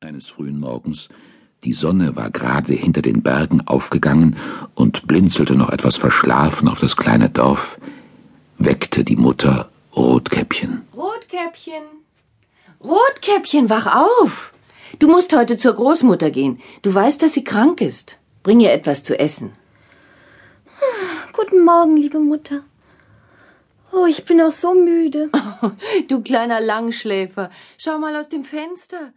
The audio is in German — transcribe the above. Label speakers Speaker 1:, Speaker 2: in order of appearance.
Speaker 1: Eines frühen Morgens, die Sonne war gerade hinter den Bergen aufgegangen und blinzelte noch etwas verschlafen auf das kleine Dorf, weckte die Mutter Rotkäppchen.
Speaker 2: Rotkäppchen, Rotkäppchen, wach auf! Du musst heute zur Großmutter gehen. Du weißt, dass sie krank ist. Bring ihr etwas zu essen.
Speaker 3: Ah, guten Morgen, liebe Mutter. Oh, ich bin auch so müde.
Speaker 2: du kleiner Langschläfer, schau mal aus dem Fenster.